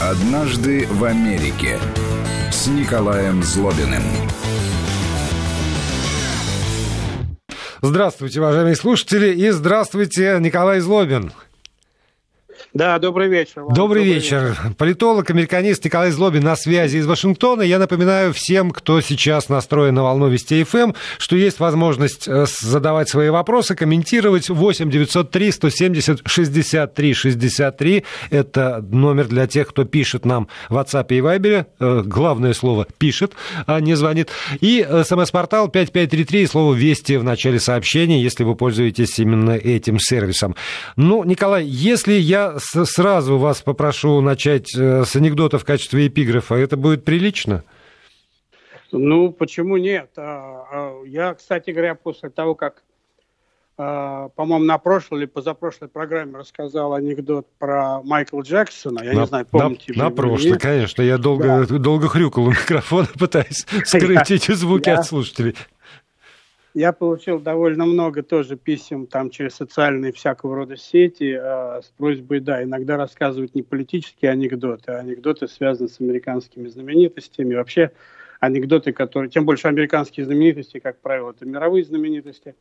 «Однажды в Америке» с Николаем Злобиным. Здравствуйте, уважаемые слушатели, и здравствуйте, Николай Злобин. Да, добрый вечер. Вам. Добрый, добрый вечер. вечер. Политолог, американист Николай Злобин на связи из Вашингтона. Я напоминаю всем, кто сейчас настроен на волну Вести ФМ, что есть возможность э, задавать свои вопросы, комментировать 8 903 170 63 63. Это номер для тех, кто пишет нам в WhatsApp и Viber. Э, главное слово «пишет», а не звонит. И смс-портал 5533 слово «Вести» в начале сообщения, если вы пользуетесь именно этим сервисом. Ну, Николай, если я сразу вас попрошу начать э, с анекдота в качестве эпиграфа. Это будет прилично? Ну, почему нет? А, а, я, кстати говоря, после того, как, а, по-моему, на прошлой или позапрошлой программе рассказал анекдот про Майкла Джексона, я на, не знаю, помните На, на прошлой, конечно. Я долго, да. долго хрюкал у микрофона, пытаясь скрыть эти звуки от слушателей. Я получил довольно много тоже писем там через социальные всякого рода сети э, с просьбой, да, иногда рассказывать не политические анекдоты, а анекдоты, связанные с американскими знаменитостями. Вообще анекдоты, которые... Тем больше американские знаменитости, как правило, это мировые знаменитости.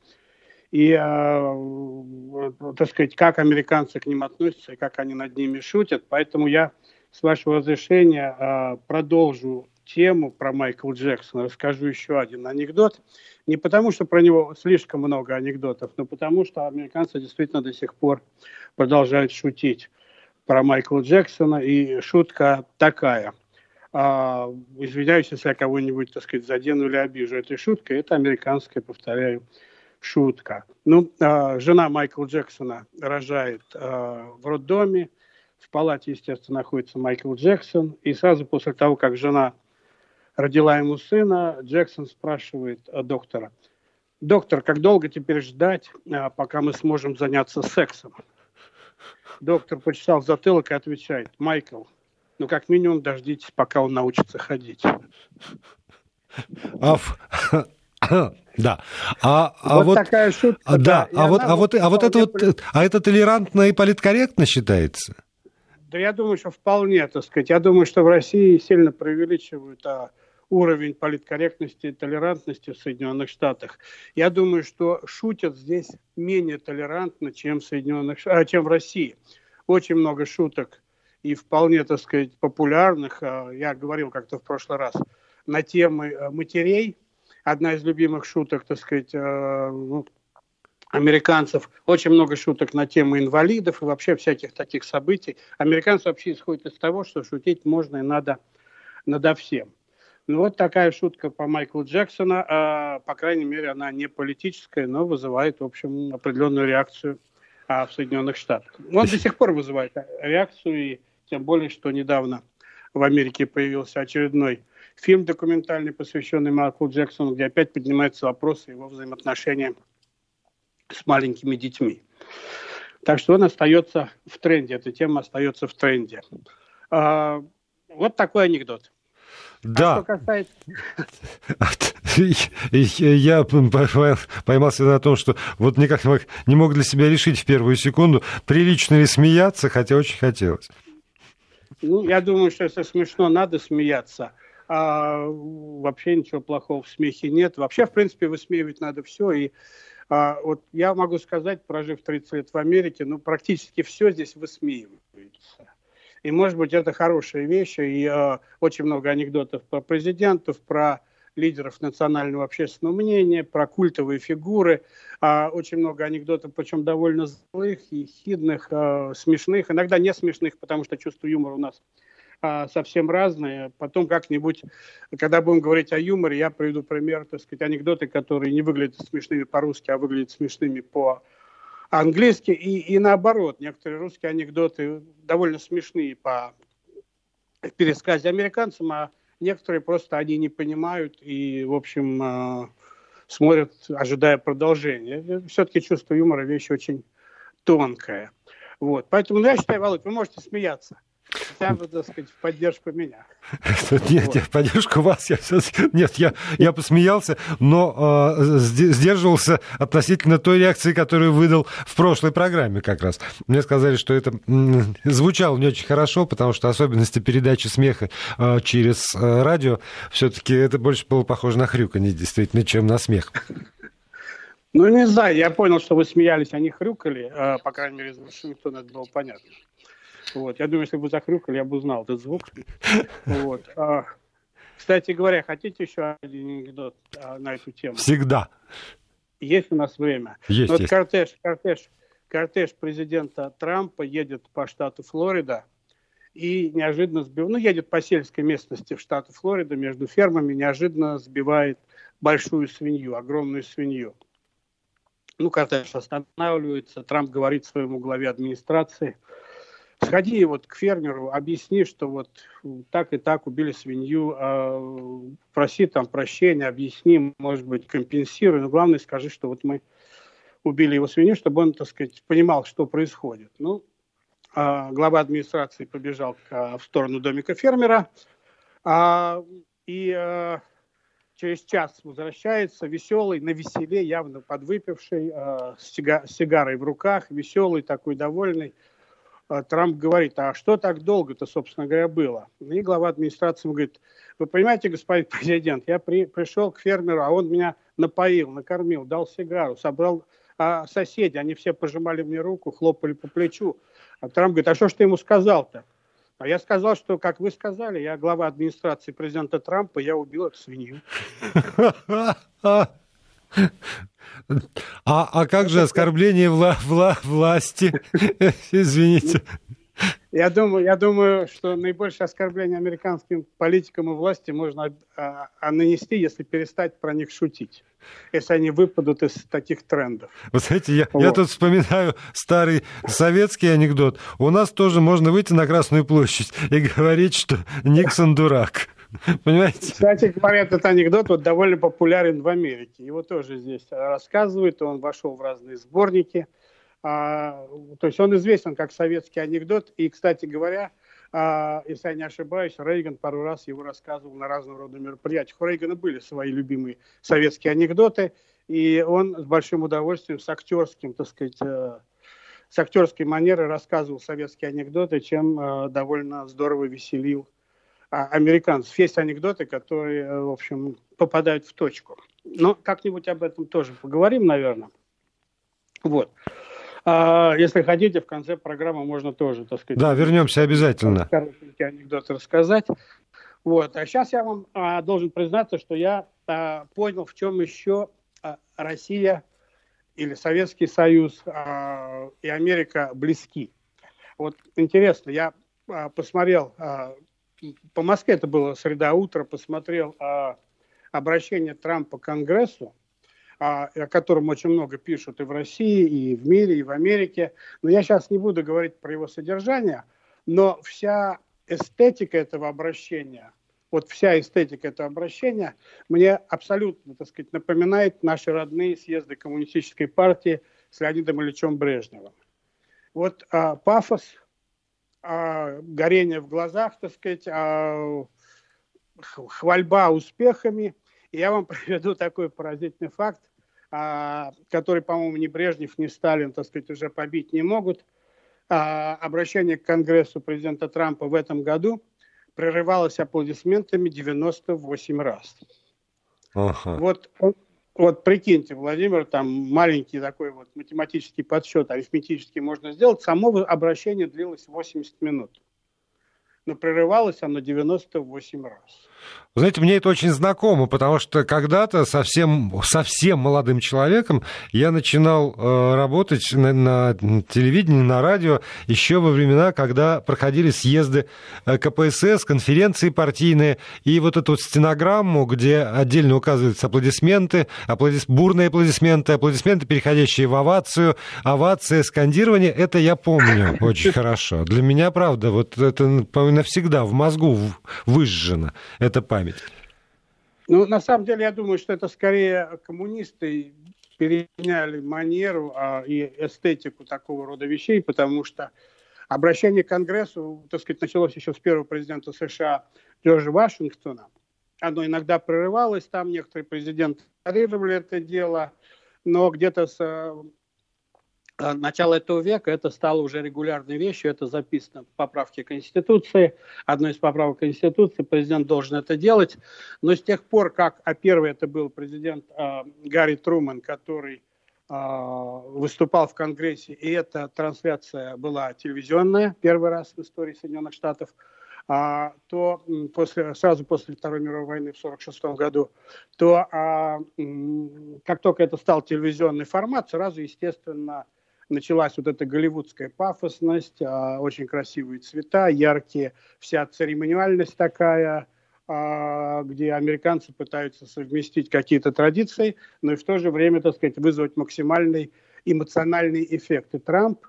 И, э, так сказать, как американцы к ним относятся и как они над ними шутят. Поэтому я, с вашего разрешения, э, продолжу тему про Майкла Джексона. Расскажу еще один анекдот. Не потому, что про него слишком много анекдотов, но потому, что американцы действительно до сих пор продолжают шутить про Майкла Джексона. И шутка такая. А, извиняюсь, если я кого-нибудь, так сказать, задену или обижу этой шуткой. Это американская, повторяю, шутка. Ну, а, жена Майкла Джексона рожает а, в роддоме. В палате, естественно, находится Майкл Джексон. И сразу после того, как жена родила ему сына, Джексон спрашивает э, доктора, доктор, как долго теперь ждать, э, пока мы сможем заняться сексом? Доктор почесал затылок и отвечает, Майкл, ну как минимум дождитесь, пока он научится ходить. А, да. А, а вот, вот такая шутка. Да, да. а вот, а вот, а вот это вот, а это толерантно и политкорректно считается? Да я думаю, что вполне, так сказать. Я думаю, что в России сильно преувеличивают а уровень политкорректности и толерантности в Соединенных Штатах. Я думаю, что шутят здесь менее толерантно, чем в, Соединенных, а, чем в России. Очень много шуток и вполне, так сказать, популярных. А, я говорил как-то в прошлый раз на темы а, матерей. Одна из любимых шуток, так сказать, а, ну, американцев. Очень много шуток на тему инвалидов и вообще всяких таких событий. Американцы вообще исходят из того, что шутить можно и надо надо всем. Ну, вот такая шутка по Майклу Джексона. А, по крайней мере, она не политическая, но вызывает, в общем, определенную реакцию а, в Соединенных Штатах. Он до сих пор вызывает реакцию, и тем более, что недавно в Америке появился очередной фильм документальный, посвященный Майклу Джексону, где опять поднимается вопрос его взаимоотношения с маленькими детьми. Так что он остается в тренде, эта тема остается в тренде. А, вот такой анекдот. Да. А что касается... Я поймался на том, что вот никак не мог для себя решить в первую секунду, прилично ли смеяться, хотя очень хотелось. Ну, я думаю, что если смешно, надо смеяться. А вообще ничего плохого в смехе нет. Вообще, в принципе, высмеивать надо все. И а, вот я могу сказать, прожив 30 лет в Америке, ну, практически все здесь высмеивается. И, может быть, это хорошая вещь. И э, очень много анекдотов про президентов, про лидеров национального общественного мнения, про культовые фигуры. Э, очень много анекдотов, причем довольно злых, ехидных, э, смешных. Иногда не смешных, потому что чувство юмора у нас э, совсем разное. Потом как-нибудь, когда будем говорить о юморе, я приведу пример, так сказать, анекдоты, которые не выглядят смешными по-русски, а выглядят смешными по английский и, и наоборот. Некоторые русские анекдоты довольно смешные по пересказе американцам, а некоторые просто они не понимают и, в общем, э, смотрят, ожидая продолжения. Все-таки чувство юмора вещь очень тонкая. Вот. Поэтому ну, я считаю, Володь, вы можете смеяться. Хотя бы, так сказать, в поддержку меня. Нет, вот. нет, поддержку вас я Нет, я, я посмеялся, но э, сдерживался относительно той реакции, которую выдал в прошлой программе как раз. Мне сказали, что это звучало не очень хорошо, потому что особенности передачи смеха э, через э, радио все-таки это больше было похоже на хрюканье, действительно, чем на смех. Ну, не знаю, я понял, что вы смеялись, они хрюкали, э, по крайней мере, из Вашингтона это было понятно. Вот. Я думаю, если бы захрюкали, я бы узнал этот звук. Вот. А, кстати говоря, хотите еще один анекдот а, на эту тему? Всегда. Есть у нас время. Есть, вот есть. Кортеж, кортеж, кортеж президента Трампа едет по штату Флорида и неожиданно сбивает, ну, едет по сельской местности в штате Флорида между фермами, неожиданно сбивает большую свинью, огромную свинью. Ну, кортеж останавливается, Трамп говорит своему главе администрации – сходи вот к фермеру, объясни, что вот так и так убили свинью, а проси там прощения, объясни, может быть, компенсируй, но главное скажи, что вот мы убили его свинью, чтобы он, так сказать, понимал, что происходит. Ну, а глава администрации побежал к, в сторону домика фермера, а, и а, через час возвращается веселый, на веселе, явно подвыпивший, а, с, сига, сигарой в руках, веселый, такой довольный, а Трамп говорит, а что так долго-то, собственно говоря, было? И глава администрации говорит, вы понимаете, господин президент, я при, пришел к фермеру, а он меня напоил, накормил, дал сигару, собрал а соседи, они все пожимали мне руку, хлопали по плечу. А Трамп говорит, а что ж ты ему сказал-то? А я сказал, что, как вы сказали, я глава администрации президента Трампа, я убил эту свинью. А, а как же оскорбление вла, вла, власти? Извините. Я думаю, я думаю, что наибольшее оскорбление американским политикам и власти можно а, а нанести, если перестать про них шутить, если они выпадут из таких трендов. Вы знаете, я, вот. я тут вспоминаю старый советский анекдот. У нас тоже можно выйти на Красную площадь и говорить, что Никсон дурак. Понимаете? Кстати говоря, этот анекдот вот довольно популярен в Америке. Его тоже здесь рассказывают, он вошел в разные сборники. А, то есть он известен как советский анекдот. И, кстати говоря, а, если я не ошибаюсь, Рейган пару раз его рассказывал на разного рода мероприятиях. У Рейгана были свои любимые советские анекдоты, и он с большим удовольствием, с актерским, так сказать, э, с актерской манерой рассказывал советские анекдоты, чем э, довольно здорово веселил американцев. Есть анекдоты, которые, э, в общем, попадают в точку. Но как-нибудь об этом тоже поговорим, наверное. Вот. А, если хотите, в конце программы можно тоже, так сказать... Да, вернемся обязательно. Коротенькие анекдоты рассказать. Вот. А сейчас я вам а, должен признаться, что я а, понял, в чем еще а, Россия или Советский Союз а, и Америка близки. Вот интересно, я а, посмотрел а, по Москве это было среда утра, посмотрел а, обращение Трампа к Конгрессу, а, о котором очень много пишут и в России, и в мире, и в Америке. Но я сейчас не буду говорить про его содержание, но вся эстетика этого обращения, вот вся эстетика этого обращения мне абсолютно, так сказать, напоминает наши родные съезды коммунистической партии с Леонидом Ильичем Брежневым. Вот а, пафос, а, горение в глазах, так сказать, а, хвальба успехами. И я вам приведу такой поразительный факт, а, который, по-моему, ни Брежнев, ни Сталин, так сказать, уже побить не могут. А, обращение к Конгрессу президента Трампа в этом году прерывалось аплодисментами 98 раз. Ага. Вот вот прикиньте, Владимир, там маленький такой вот математический подсчет, арифметический можно сделать. Само обращение длилось 80 минут. Но прерывалось оно 98 раз. Знаете, мне это очень знакомо, потому что когда-то совсем, совсем молодым человеком я начинал э, работать на, на телевидении, на радио еще во времена, когда проходили съезды э, КПСС, конференции партийные, и вот эту вот стенограмму, где отдельно указываются аплодисменты, аплодис... бурные аплодисменты, аплодисменты, переходящие в овацию, овация, скандирование, это я помню очень хорошо. Для меня, правда, вот это навсегда в мозгу выжжено, эта память? Ну, на самом деле, я думаю, что это скорее коммунисты переняли манеру а, и эстетику такого рода вещей, потому что Обращение к Конгрессу, так сказать, началось еще с первого президента США Джорджа Вашингтона. Оно иногда прерывалось, там некоторые президенты игнорировали это дело, но где-то с начала этого века это стало уже регулярной вещью, это записано в поправке Конституции. Одной из поправок Конституции президент должен это делать. Но с тех пор, как, а первый это был президент э, Гарри Труман, который э, выступал в Конгрессе, и эта трансляция была телевизионная, первый раз в истории Соединенных Штатов, а, то после, сразу после Второй мировой войны в 1946 году, то а, как только это стал телевизионный формат, сразу, естественно, началась вот эта голливудская пафосность, а, очень красивые цвета, яркие, вся церемониальность такая, а, где американцы пытаются совместить какие-то традиции, но и в то же время, так сказать, вызвать максимальный эмоциональный эффект. И Трамп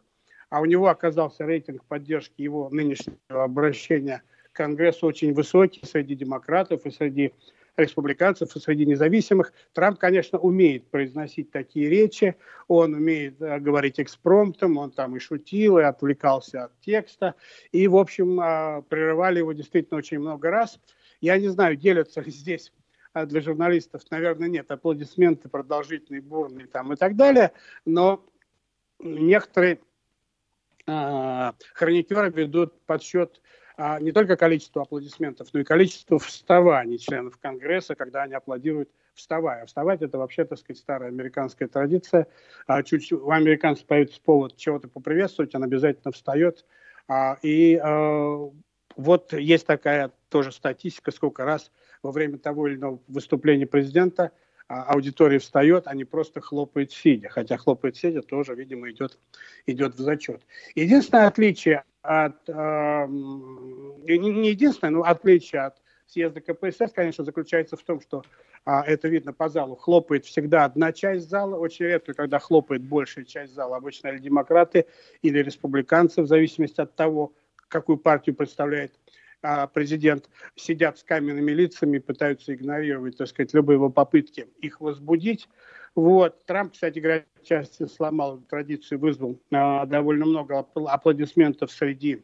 а у него оказался рейтинг поддержки его нынешнего обращения к Конгрессу очень высокий среди демократов и среди республиканцев и среди независимых. Трамп, конечно, умеет произносить такие речи, он умеет э, говорить экспромтом, он там и шутил, и отвлекался от текста, и, в общем, э, прерывали его действительно очень много раз. Я не знаю, делятся ли здесь э, для журналистов, наверное, нет, аплодисменты продолжительные, бурные там и так далее, но некоторые а, хроникеры ведут подсчет а, не только количества аплодисментов, но и количества вставаний членов Конгресса, когда они аплодируют вставая. Вставать это вообще, так сказать, старая американская традиция. А, чуть у американцев появится повод чего-то поприветствовать, он обязательно встает. И вот есть такая тоже статистика, сколько раз во время того или иного выступления президента – а аудитория встает, а не просто хлопает сидя. Хотя хлопает сидя тоже, видимо, идет, идет в зачет. Единственное отличие от... Э, не единственное, но отличие от съезда КПСС, конечно, заключается в том, что а, это видно по залу, хлопает всегда одна часть зала, очень редко, когда хлопает большая часть зала, обычно или демократы, или республиканцы, в зависимости от того, какую партию представляет а, президент сидят с каменными лицами, пытаются игнорировать, так сказать, любые его попытки их возбудить. Вот. Трамп, кстати говоря, части сломал традицию, вызвал а, довольно много аплодисментов среди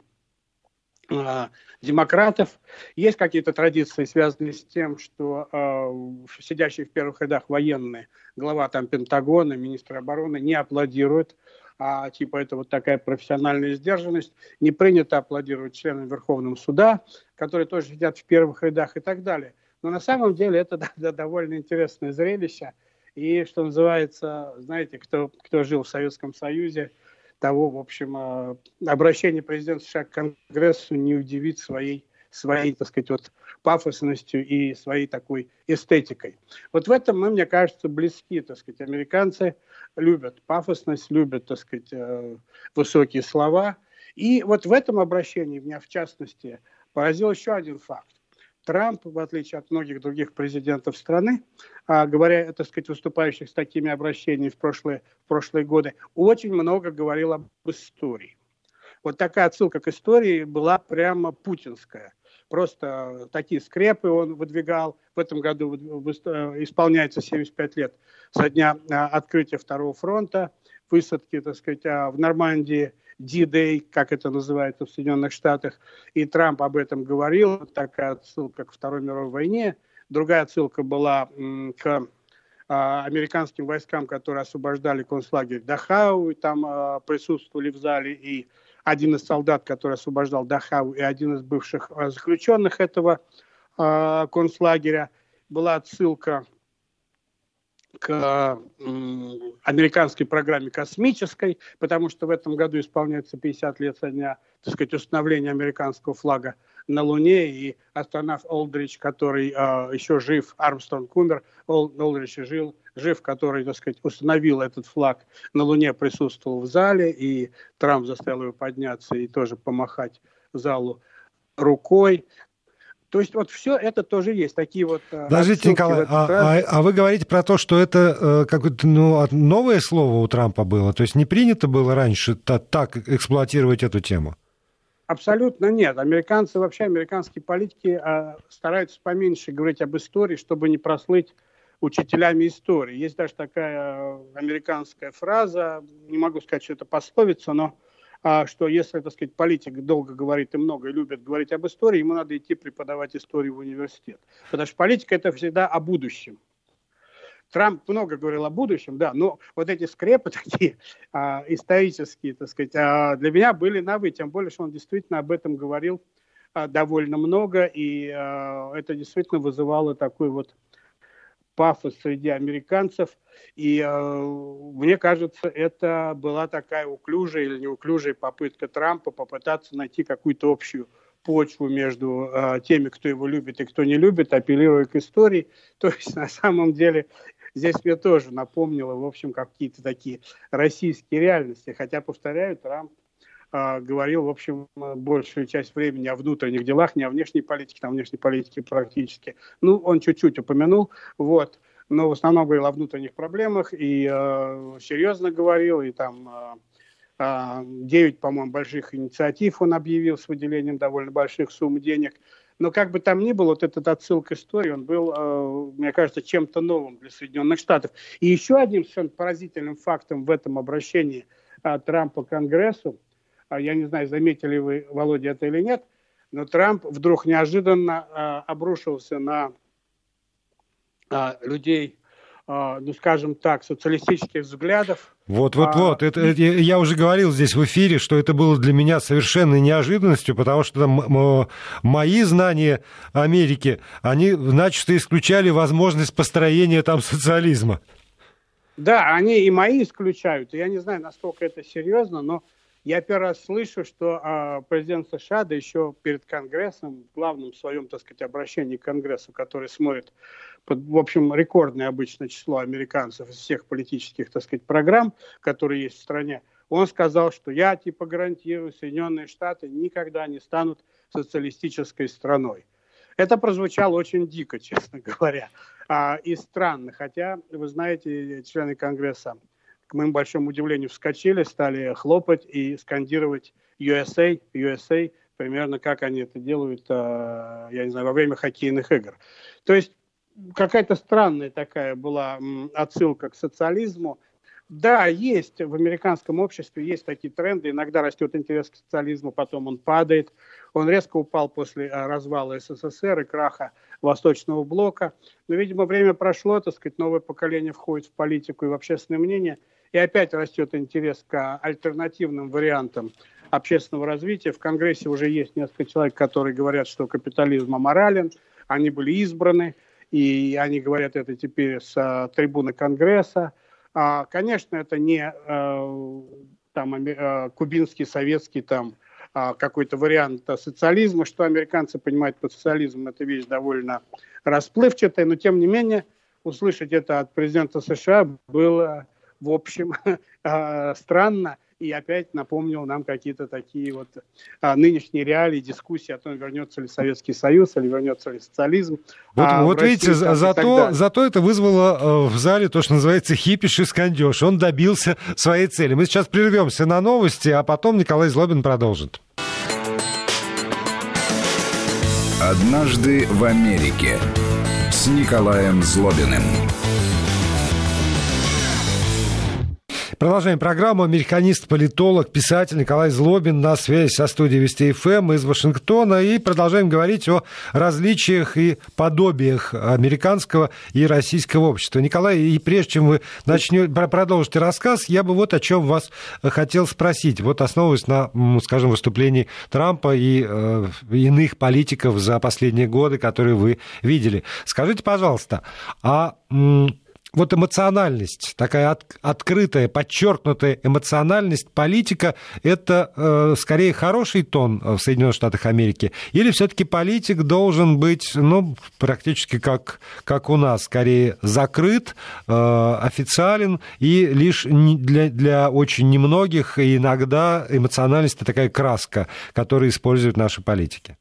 а, демократов. Есть какие-то традиции, связанные с тем, что э, сидящие в первых рядах военные, глава там Пентагона, министр обороны не аплодируют а типа это вот такая профессиональная сдержанность. Не принято аплодировать членам Верховного суда, которые тоже сидят в первых рядах и так далее. Но на самом деле это да, да, довольно интересное зрелище. И, что называется, знаете, кто, кто жил в Советском Союзе, того, в общем, а, обращение президента США к Конгрессу не удивит своей своей, так сказать, вот пафосностью и своей такой эстетикой. Вот в этом мы, мне кажется, близки, так сказать, американцы любят пафосность, любят, так сказать, э, высокие слова. И вот в этом обращении меня, в частности, поразил еще один факт. Трамп, в отличие от многих других президентов страны, а, говоря, так сказать, выступающих с такими обращениями в прошлые, в прошлые годы, очень много говорил об истории. Вот такая отсылка к истории была прямо путинская просто такие скрепы он выдвигал. В этом году э, исполняется 75 лет со дня э, открытия Второго фронта, высадки, так сказать, а, в Нормандии, D-Day, как это называется в Соединенных Штатах. И Трамп об этом говорил. Такая отсылка к Второй мировой войне. Другая отсылка была к а, американским войскам, которые освобождали концлагерь Дахау, и там а, присутствовали в зале и один из солдат, который освобождал Дахау, и один из бывших э, заключенных этого концлагеря. Была отсылка к американской программе космической, потому что в этом году исполняется 50 лет со дня, так сказать, установления американского флага на Луне, и астронавт Олдрич, который э, еще жив, Армстронг умер, Ол, Олдрич жил, жив, который, так сказать, установил этот флаг на Луне, присутствовал в зале, и Трамп заставил его подняться и тоже помахать залу рукой. То есть вот все это тоже есть, такие вот... Э, Подождите, Николай, а, а, а вы говорите про то, что это э, какое-то ну, новое слово у Трампа было? То есть не принято было раньше так эксплуатировать эту тему? Абсолютно нет. Американцы, вообще американские политики э, стараются поменьше говорить об истории, чтобы не прослыть учителями истории. Есть даже такая американская фраза, не могу сказать, что это пословица, но а, что если, так сказать, политик долго говорит и много любит говорить об истории, ему надо идти преподавать историю в университет. Потому что политика – это всегда о будущем. Трамп много говорил о будущем, да, но вот эти скрепы такие а, исторические, так сказать, а, для меня были новые, тем более, что он действительно об этом говорил а, довольно много, и а, это действительно вызывало такой вот пафос среди американцев. И э, мне кажется, это была такая уклюжая или неуклюжая попытка Трампа попытаться найти какую-то общую почву между э, теми, кто его любит и кто не любит, апеллируя к истории. То есть на самом деле здесь мне тоже напомнило, в общем, какие-то такие российские реальности. Хотя, повторяю, Трамп э, говорил, в общем, большую часть времени о внутренних делах, не о внешней политике, там внешней политике практически. Ну, он чуть-чуть упомянул, вот, но в основном говорил о внутренних проблемах и э, серьезно говорил, и там э, 9, по-моему, больших инициатив он объявил с выделением довольно больших сумм денег. Но как бы там ни было, вот этот отсыл к истории, он был, э, мне кажется, чем-то новым для Соединенных Штатов. И еще одним совершенно поразительным фактом в этом обращении э, Трампа к Конгрессу, э, я не знаю, заметили вы, Володя, это или нет, но Трамп вдруг неожиданно обрушился на людей а, ну, скажем так, социалистических взглядов. Вот, вот, а, вот. Это, это, я уже говорил здесь в эфире, что это было для меня совершенной неожиданностью, потому что там, мои знания Америки, они начисто исключали возможность построения там социализма. Да, они и мои исключают. Я не знаю, насколько это серьезно, но я первый раз слышу, что а, президент США, да еще перед Конгрессом, в главном своем, так сказать, обращении к Конгрессу, который смотрит в общем, рекордное обычно число американцев из всех политических, так сказать, программ, которые есть в стране, он сказал, что я типа гарантирую, Соединенные Штаты никогда не станут социалистической страной. Это прозвучало очень дико, честно говоря, а, и странно. Хотя, вы знаете, члены Конгресса, к моему большому удивлению, вскочили, стали хлопать и скандировать USA, USA, примерно как они это делают, а, я не знаю, во время хоккейных игр. То есть какая-то странная такая была отсылка к социализму. Да, есть в американском обществе, есть такие тренды. Иногда растет интерес к социализму, потом он падает. Он резко упал после а, развала СССР и краха Восточного блока. Но, видимо, время прошло, так сказать, новое поколение входит в политику и в общественное мнение. И опять растет интерес к альтернативным вариантам общественного развития. В Конгрессе уже есть несколько человек, которые говорят, что капитализм аморален. Они были избраны и они говорят это теперь с а, трибуны Конгресса. А, конечно, это не а, там, а, кубинский, советский там, а, какой-то вариант социализма. Что американцы понимают под социализмом, это вещь довольно расплывчатая, но тем не менее услышать это от президента США было, в общем, а, странно и опять напомнил нам какие-то такие вот а, нынешние реалии, дискуссии о том, вернется ли Советский Союз или вернется ли социализм. Вот, а, вот России, видите, там, зато, зато это вызвало э, в зале то, что называется хипиш и скандеж. Он добился своей цели. Мы сейчас прервемся на новости, а потом Николай Злобин продолжит. Однажды в Америке с Николаем Злобиным. Продолжаем программу. Американист, политолог, писатель Николай Злобин на связи со студией Вести ФМ из Вашингтона. И продолжаем говорить о различиях и подобиях американского и российского общества. Николай, и прежде чем вы начнете, продолжите рассказ, я бы вот о чем вас хотел спросить. Вот основываясь на, скажем, выступлении Трампа и э, иных политиков за последние годы, которые вы видели. Скажите, пожалуйста, а вот эмоциональность, такая от, открытая, подчеркнутая эмоциональность политика, это э, скорее хороший тон в Соединенных Штатах Америки? Или все-таки политик должен быть, ну, практически как, как у нас, скорее закрыт, э, официален и лишь для, для очень немногих иногда эмоциональность это такая краска, которую используют наши политики?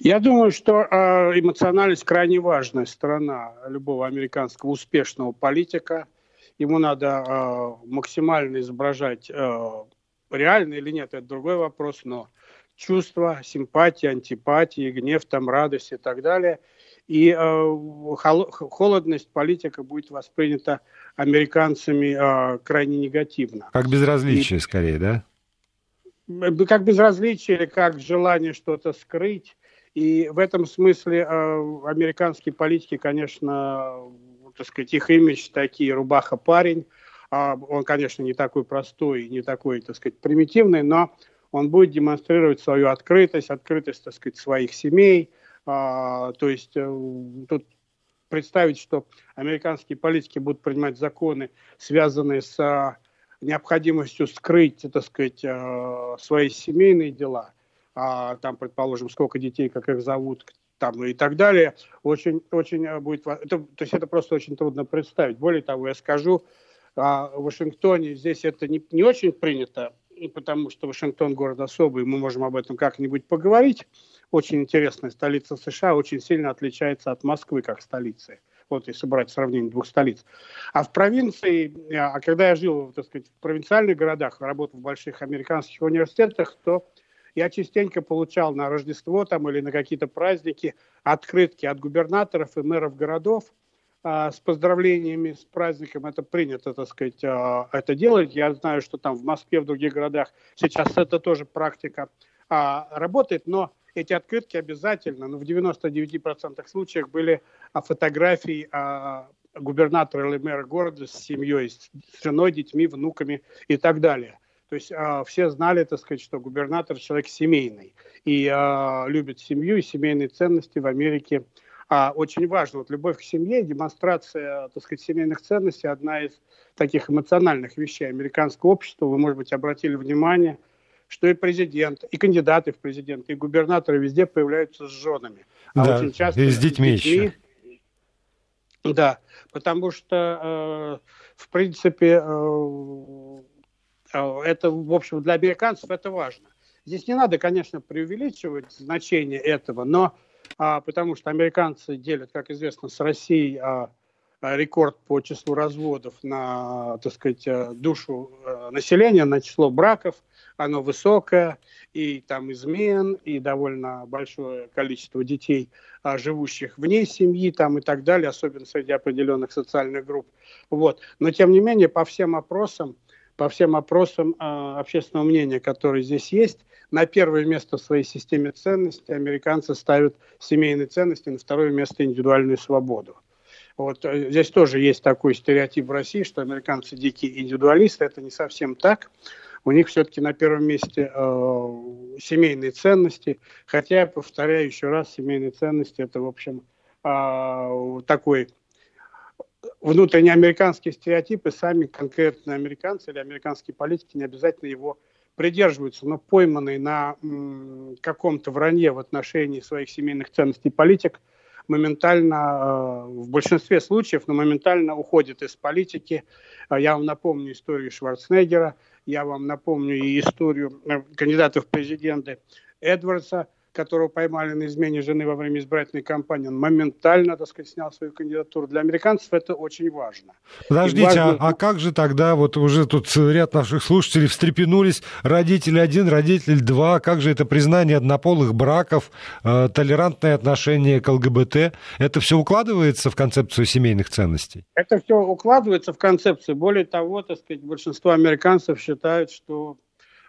Я думаю, что э, эмоциональность крайне важная сторона любого американского успешного политика. Ему надо э, максимально изображать э, реально или нет, это другой вопрос, но чувства, симпатии, антипатии, гнев, там, радость и так далее. И э, холодность политика будет воспринята американцами э, крайне негативно. Как безразличие, и, скорее, да? как безразличие или как желание что-то скрыть. И в этом смысле э, американские политики, конечно, так сказать, их имидж такие, рубаха парень. Э, он, конечно, не такой простой, не такой, так сказать, примитивный, но он будет демонстрировать свою открытость, открытость, так сказать, своих семей. Э, то есть э, тут представить, что американские политики будут принимать законы, связанные с э, необходимостью скрыть, так сказать, э, свои семейные дела, а, там, предположим, сколько детей, как их зовут, там и так далее, очень, очень э, будет, это, то есть это просто очень трудно представить. Более того, я скажу, а, в Вашингтоне здесь это не, не очень принято, потому что Вашингтон город особый, мы можем об этом как-нибудь поговорить. Очень интересная столица США, очень сильно отличается от Москвы как столицы вот если брать сравнение двух столиц. А в провинции, а когда я жил, так сказать, в провинциальных городах, работал в больших американских университетах, то я частенько получал на Рождество там или на какие-то праздники открытки от губернаторов и мэров городов а, с поздравлениями с праздником. Это принято, так сказать, а, это делать. Я знаю, что там в Москве, в других городах сейчас это тоже практика а, работает, но эти открытки обязательно, но ну, в 99% случаев были фотографии губернатора или мэра города с семьей, с женой, детьми, внуками и так далее. То есть а, все знали, так сказать, что губернатор человек семейный и а, любит семью и семейные ценности в Америке а, очень важно. Вот любовь к семье, демонстрация, так сказать, семейных ценностей одна из таких эмоциональных вещей американского общества. Вы, может быть, обратили внимание – что и президент, и кандидаты в президенты, и губернаторы везде появляются с женами. А да, очень часто и с детьми, с детьми еще. Да, потому что, э, в принципе, э, э, это, в общем, для американцев это важно. Здесь не надо, конечно, преувеличивать значение этого, но а, потому что американцы делят, как известно, с Россией а, рекорд по числу разводов на, так сказать, душу населения, на число браков – оно высокое, и там измен, и довольно большое количество детей, а, живущих вне семьи там и так далее, особенно среди определенных социальных групп. Вот. Но тем не менее, по всем опросам, по всем опросам э, общественного мнения, которые здесь есть, на первое место в своей системе ценностей американцы ставят семейные ценности, на второе место индивидуальную свободу. Вот э, здесь тоже есть такой стереотип в России, что американцы дикие индивидуалисты. Это не совсем так у них все-таки на первом месте э, семейные ценности. Хотя, повторяю еще раз, семейные ценности это, в общем, э, такой внутренний американский стереотип, и сами конкретно американцы или американские политики не обязательно его придерживаются, но пойманный на каком-то вранье в отношении своих семейных ценностей политик моментально, э, в большинстве случаев, но моментально уходит из политики. Я вам напомню историю Шварценеггера – я вам напомню и историю э, кандидата в президенты Эдвардса, которого поймали на измене жены во время избирательной кампании, он моментально, так сказать, снял свою кандидатуру. Для американцев это очень важно. Подождите, важно... А, а как же тогда, вот уже тут ряд наших слушателей встрепенулись, родители один, родитель два, как же это признание однополых браков, э, толерантное отношение к ЛГБТ, это все укладывается в концепцию семейных ценностей? Это все укладывается в концепцию. Более того, так сказать, большинство американцев считают, что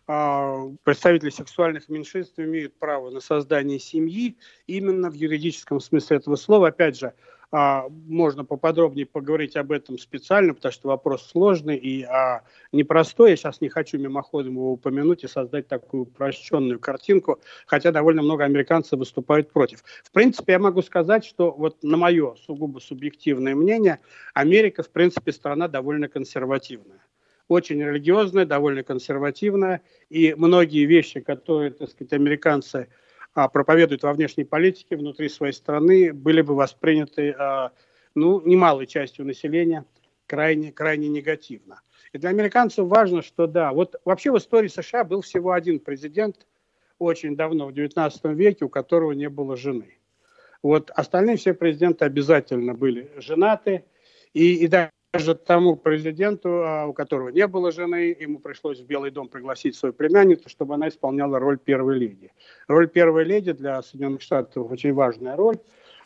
представители сексуальных меньшинств имеют право на создание семьи именно в юридическом смысле этого слова. Опять же, а, можно поподробнее поговорить об этом специально, потому что вопрос сложный и а, непростой. Я сейчас не хочу мимоходом его упомянуть и создать такую упрощенную картинку, хотя довольно много американцев выступают против. В принципе, я могу сказать, что вот на мое сугубо субъективное мнение, Америка, в принципе, страна довольно консервативная очень религиозная, довольно консервативная, и многие вещи, которые, так сказать, американцы а, проповедуют во внешней политике внутри своей страны, были бы восприняты а, ну, немалой частью населения крайне, крайне негативно. И для американцев важно, что да, вот вообще в истории США был всего один президент очень давно, в XIX веке, у которого не было жены. Вот остальные все президенты обязательно были женаты, и, и да, даже тому президенту, а, у которого не было жены, ему пришлось в Белый дом пригласить свою племянницу, чтобы она исполняла роль первой леди. Роль первой леди для Соединенных Штатов очень важная роль.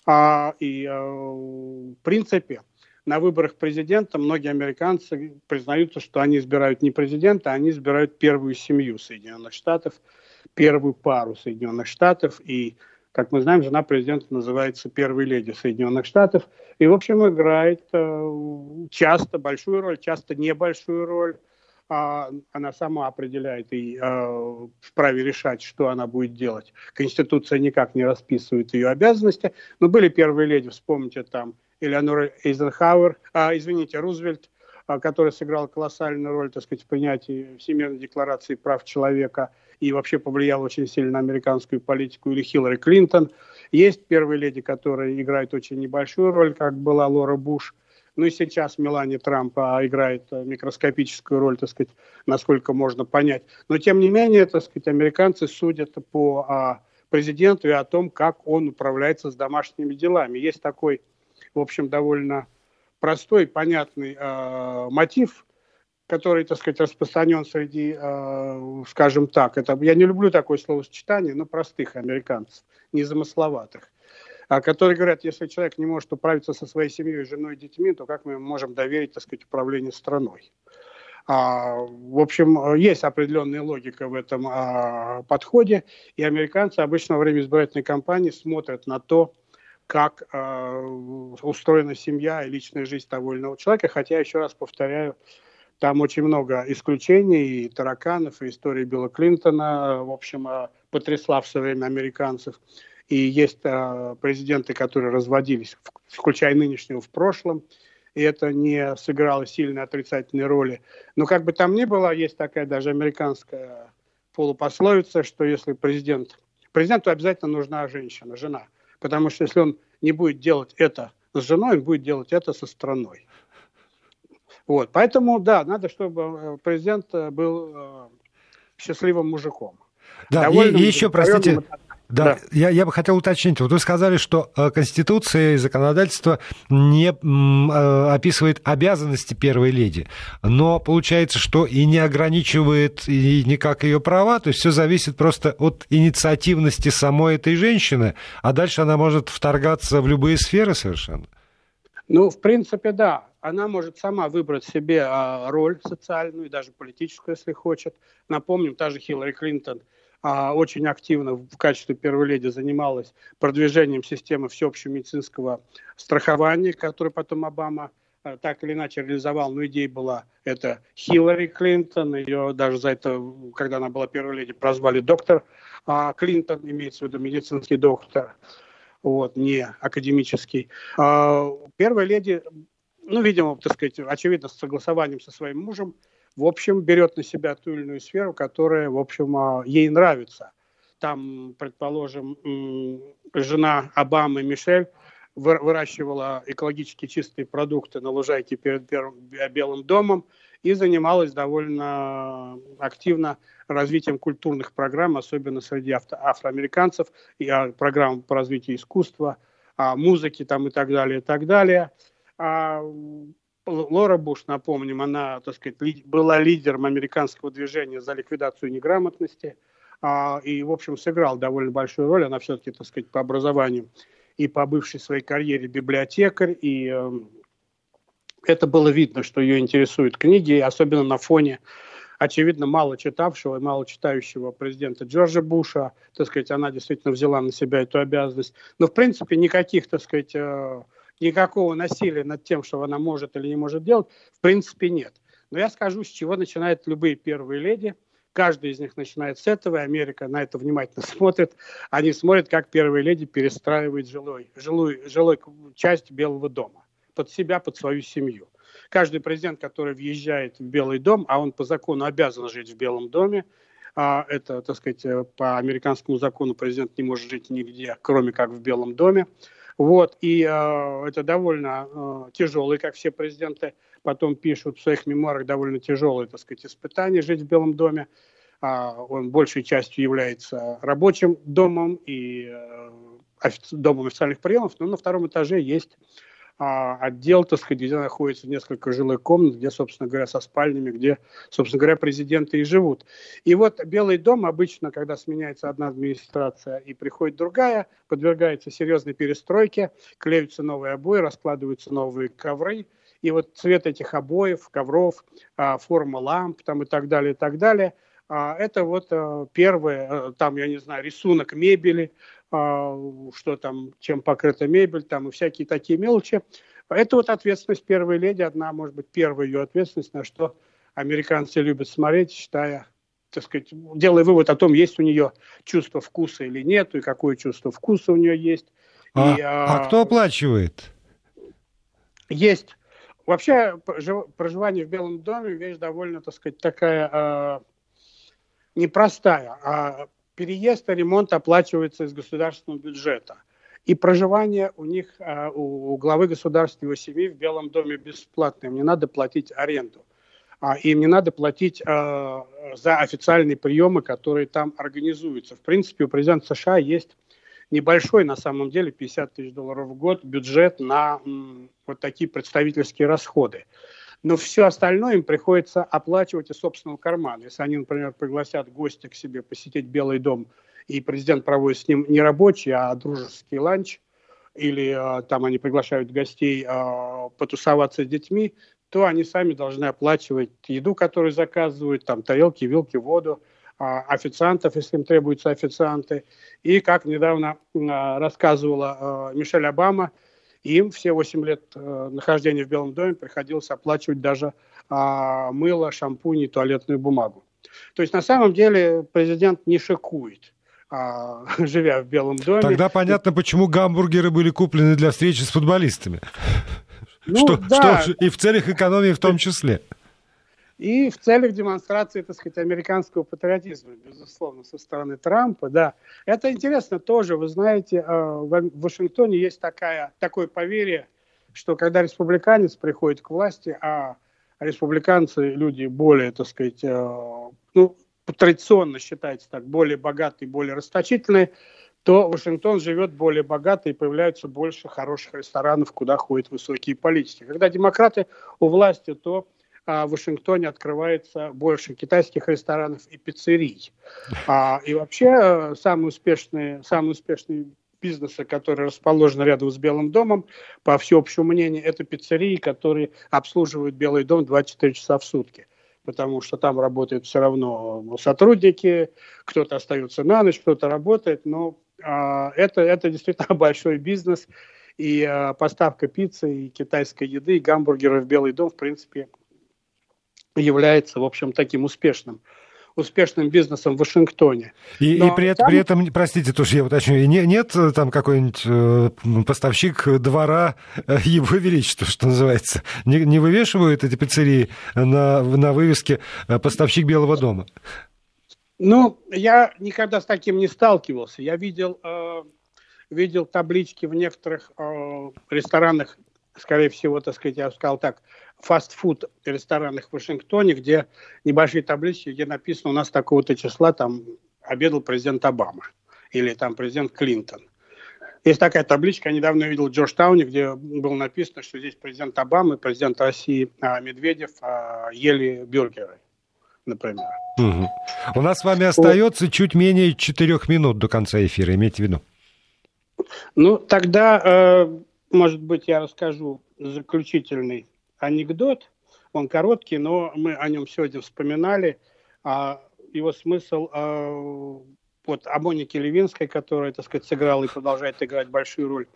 А, и а, в принципе, на выборах президента многие американцы признаются, что они избирают не президента, а они избирают первую семью Соединенных Штатов, первую пару Соединенных Штатов. И, как мы знаем, жена президента называется первой леди Соединенных Штатов. И, в общем, играет э, часто большую роль, часто небольшую роль. А она сама определяет и э, вправе решать, что она будет делать. Конституция никак не расписывает ее обязанности. Но были первые леди, вспомните там Элеонора Эйзенхауэр, а, извините, Рузвельт, а, который сыграл колоссальную роль, так сказать, в принятии Всемирной декларации прав человека и вообще повлиял очень сильно на американскую политику, или Хиллари Клинтон. Есть первые леди, которые играют очень небольшую роль, как была Лора Буш. Ну и сейчас Мелания Трамп а, играет а, микроскопическую роль, так сказать, насколько можно понять. Но тем не менее, так сказать, американцы судят по а, президенту и о том, как он управляется с домашними делами. Есть такой в общем, довольно простой, понятный э, мотив, который, так сказать, распространен среди, э, скажем так, это, я не люблю такое словосочетание, но простых американцев, незамысловатых, э, которые говорят, если человек не может управиться со своей семьей, женой и детьми, то как мы можем доверить, так сказать, управление страной? А, в общем, есть определенная логика в этом а, подходе, и американцы обычно во время избирательной кампании смотрят на то, как устроена семья и личная жизнь того или иного человека. Хотя, еще раз повторяю, там очень много исключений, и тараканов, и история Билла Клинтона, в общем, э, потрясла в свое время американцев. И есть э, президенты, которые разводились, включая нынешнего в прошлом, и это не сыграло сильно отрицательной роли. Но как бы там ни было, есть такая даже американская полупословица, что если президент... Президенту обязательно нужна женщина, жена – Потому что если он не будет делать это с женой, он будет делать это со страной. Вот. Поэтому, да, надо, чтобы э, президент э, был э, счастливым мужиком. Да, и, и еще, простите, да, да. Я, я бы хотел уточнить. Вот вы сказали, что Конституция и законодательство не описывает обязанности первой леди, но получается, что и не ограничивает и никак ее права, то есть все зависит просто от инициативности самой этой женщины, а дальше она может вторгаться в любые сферы совершенно. Ну, в принципе, да. Она может сама выбрать себе а, роль социальную, даже политическую, если хочет. Напомним, та же Хиллари Клинтон – а, очень активно в качестве первой леди занималась продвижением системы всеобщего медицинского страхования, которую потом Обама а, так или иначе реализовал, но идея была это Хиллари Клинтон, ее даже за это, когда она была первой леди, прозвали доктор а, Клинтон, имеется в виду медицинский доктор, вот, не академический. Первая леди, ну, видимо, так сказать, очевидно, с согласованием со своим мужем, в общем, берет на себя ту или иную сферу, которая, в общем, а, ей нравится. Там, предположим, жена Обамы Мишель выращивала экологически чистые продукты на лужайке перед Белым домом и занималась довольно активно развитием культурных программ, особенно среди афроамериканцев, и а, программ по развитию искусства, а, музыки там и так далее, и так далее. Лора Буш, напомним, она, так сказать, была лидером американского движения за ликвидацию неграмотности а, и, в общем, сыграл довольно большую роль. Она все-таки, так сказать, по образованию и по бывшей своей карьере библиотекарь, и э, это было видно, что ее интересуют книги, особенно на фоне очевидно, мало читавшего и мало читающего президента Джорджа Буша, так сказать, она действительно взяла на себя эту обязанность. Но, в принципе, никаких, так сказать, э, никакого насилия над тем, что она может или не может делать, в принципе нет. Но я скажу, с чего начинают любые первые леди. Каждый из них начинает с этого, и Америка на это внимательно смотрит. Они смотрят, как первые леди перестраивают жилой, жилую, жилой часть Белого дома под себя, под свою семью. Каждый президент, который въезжает в Белый дом, а он по закону обязан жить в Белом доме, а это, так сказать, по американскому закону президент не может жить нигде, кроме как в Белом доме. Вот, и э, это довольно э, тяжелый, как все президенты потом пишут в своих мемуарах, довольно тяжелое, так сказать, испытание жить в Белом доме. А, он большей частью является рабочим домом и э, домом официальных приемов, но на втором этаже есть а, отдел, так сказать, где находится несколько жилых комнат, где, собственно говоря, со спальнями, где, собственно говоря, президенты и живут. И вот Белый дом обычно, когда сменяется одна администрация и приходит другая, подвергается серьезной перестройке, клеются новые обои, раскладываются новые ковры, И вот цвет этих обоев, ковров, а, форма ламп там и так далее, и так далее, а, это вот первое, там, я не знаю, рисунок мебели, что там, чем покрыта мебель, там и всякие такие мелочи. Это вот ответственность первой леди, одна, может быть, первая ее ответственность, на что американцы любят смотреть, считая, так сказать, делая вывод о том, есть у нее чувство вкуса или нет, и какое чувство вкуса у нее есть. А, и, а, а кто оплачивает? Есть Вообще проживание в Белом доме вещь довольно, так сказать, такая э, непростая. А переезд и ремонт оплачивается из государственного бюджета. И проживание у них, э, у, главы государственной семьи в Белом доме бесплатное. Им не надо платить аренду. А им не надо платить за официальные приемы, которые там организуются. В принципе, у президента США есть небольшой, на самом деле, 50 тысяч долларов в год бюджет на вот такие представительские расходы. Но все остальное им приходится оплачивать из собственного кармана. Если они, например, пригласят гостя к себе посетить Белый дом, и президент проводит с ним не рабочий, а дружеский ланч, или а, там они приглашают гостей а, потусоваться с детьми, то они сами должны оплачивать еду, которую заказывают, там тарелки, вилки, воду, а, официантов, если им требуются официанты. И, как недавно а, рассказывала а, Мишель Обама, им все 8 лет нахождения в Белом доме приходилось оплачивать даже мыло, шампунь и туалетную бумагу. То есть на самом деле президент не шикует живя в Белом доме. Тогда понятно, почему гамбургеры были куплены для встречи с футболистами. Ну, что, да. что, и в целях экономии в том числе и в целях демонстрации, так сказать, американского патриотизма, безусловно, со стороны Трампа, да. Это интересно тоже, вы знаете, э, в Вашингтоне есть такая, такое поверье, что когда республиканец приходит к власти, а республиканцы люди более, так сказать, э, ну, традиционно считается так, более богатые, более расточительные, то Вашингтон живет более богато и появляется больше хороших ресторанов, куда ходят высокие политики. Когда демократы у власти, то в Вашингтоне открывается больше китайских ресторанов и пиццерий. А, и вообще самые успешные, самые успешные бизнесы, которые расположены рядом с Белым домом, по всеобщему мнению, это пиццерии, которые обслуживают Белый дом 24 часа в сутки. Потому что там работают все равно сотрудники, кто-то остается на ночь, кто-то работает, но а, это, это действительно большой бизнес. И а, поставка пиццы, и китайской еды, и гамбургеров в Белый дом, в принципе, является, в общем, таким успешным успешным бизнесом в Вашингтоне. И, и при, там... при этом, простите, тоже я уточню, не, нет э, там какой-нибудь э, поставщик двора э, Его Величества, что называется, не, не вывешивают эти пиццерии на, на вывеске э, поставщик Белого дома? Ну, я никогда с таким не сталкивался. Я видел, э, видел таблички в некоторых э, ресторанах, скорее всего, так сказать, я сказал так, фастфуд ресторанах в Вашингтоне, где небольшие таблички, где написано у нас такого-то числа там обедал президент Обама или там президент Клинтон. Есть такая табличка, я недавно видел в Джорджтауне, где было написано, что здесь президент Обама и президент России а, Медведев а, ели бюргеры, например. Угу. У нас с вами остается вот. чуть менее четырех минут до конца эфира, имейте в виду. Ну, тогда, э, может быть, я расскажу заключительный анекдот. Он короткий, но мы о нем сегодня вспоминали. А его смысл а, вот о Монике Левинской, которая, так сказать, сыграла и продолжает играть большую роль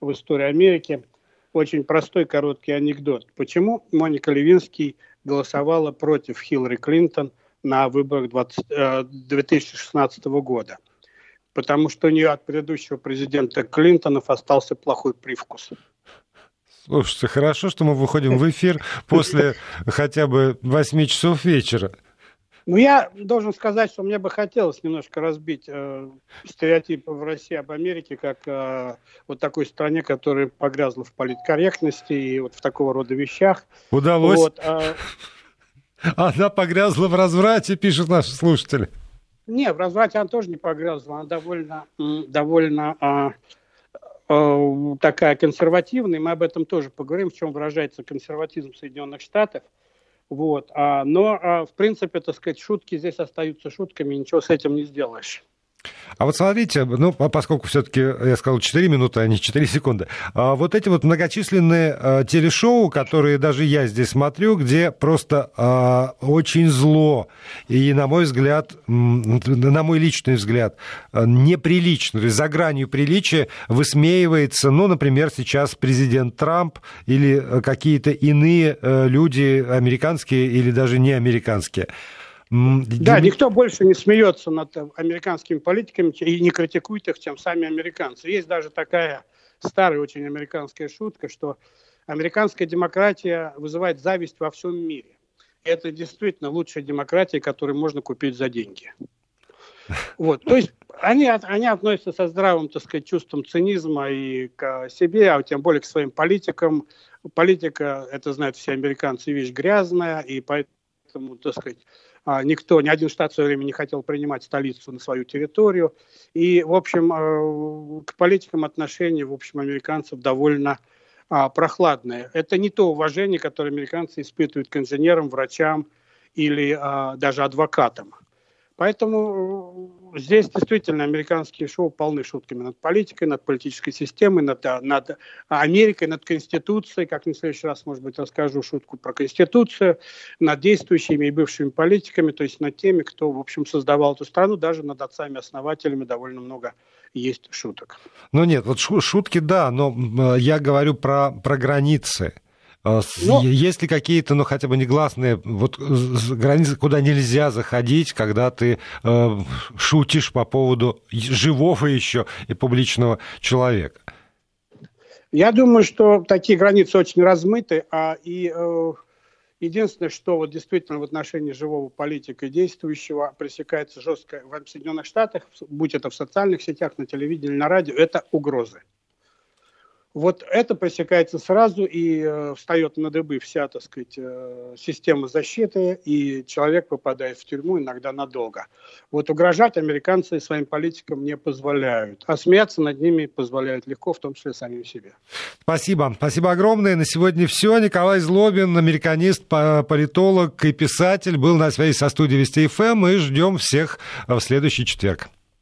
в истории Америки. Очень простой короткий анекдот. Почему Моника Левинский голосовала против Хиллари Клинтон на выборах 20, 2016 э, года? Потому что у нее от предыдущего президента Клинтонов остался плохой привкус. Слушайте, хорошо, что мы выходим в эфир после хотя бы 8 часов вечера. Ну, я должен сказать, что мне бы хотелось немножко разбить э, стереотипы в России об Америке, как э, вот такой стране, которая погрязла в политкорректности и вот в такого рода вещах. Удалось. Вот, э... Она погрязла в разврате, пишут наши слушатели. Не, в разврате она тоже не погрязла, она довольно, довольно Э, такая консервативная, мы об этом тоже поговорим, в чем выражается консерватизм Соединенных Штатов. Вот. А, но, а, в принципе, так сказать, шутки здесь остаются шутками, ничего с этим не сделаешь. А вот смотрите, ну, поскольку все-таки я сказал 4 минуты, а не 4 секунды, а вот эти вот многочисленные а, телешоу, которые даже я здесь смотрю, где просто а, очень зло и, на мой взгляд, на мой личный взгляд, неприлично, то есть за гранью приличия высмеивается, ну, например, сейчас президент Трамп или какие-то иные люди, американские или даже не американские. Да, никто больше не смеется над американскими политиками и не критикует их, чем сами американцы. Есть даже такая старая очень американская шутка, что американская демократия вызывает зависть во всем мире. Это действительно лучшая демократия, которую можно купить за деньги. Вот, то есть они, они относятся со здравым, так сказать, чувством цинизма и к себе, а тем более к своим политикам. Политика, это знают все американцы, вещь грязная, и поэтому, так сказать, а, никто, ни один штат в свое время не хотел принимать столицу на свою территорию. И, в общем, э, к политикам отношения, в общем, американцев довольно а, прохладные. Это не то уважение, которое американцы испытывают к инженерам, врачам или а, даже адвокатам. Поэтому э, здесь действительно американские шоу полны шутками над политикой, над политической системой, над, э, над Америкой, над Конституцией. Как в следующий раз, может быть, расскажу шутку про Конституцию, над действующими и бывшими политиками, то есть над теми, кто, в общем, создавал эту страну, даже над отцами-основателями довольно много есть шуток. Ну нет, вот шутки, да, но я говорю про, про границы. А Но... Есть ли какие-то, ну, хотя бы негласные вот, границы, куда нельзя заходить, когда ты э, шутишь по поводу живого еще и публичного человека? Я думаю, что такие границы очень размыты, а и э, единственное, что вот действительно в отношении живого политика действующего пресекается жестко в Соединенных Штатах, будь это в социальных сетях, на телевидении, на радио, это угрозы. Вот это пресекается сразу и э, встает на дыбы вся, так сказать, э, система защиты, и человек попадает в тюрьму иногда надолго. Вот угрожать американцы своим политикам не позволяют, а смеяться над ними позволяют легко, в том числе самим себе. Спасибо. Спасибо огромное. На сегодня все. Николай Злобин, американист, политолог и писатель, был на связи со студией Вести ФМ. Мы ждем всех в следующий четверг.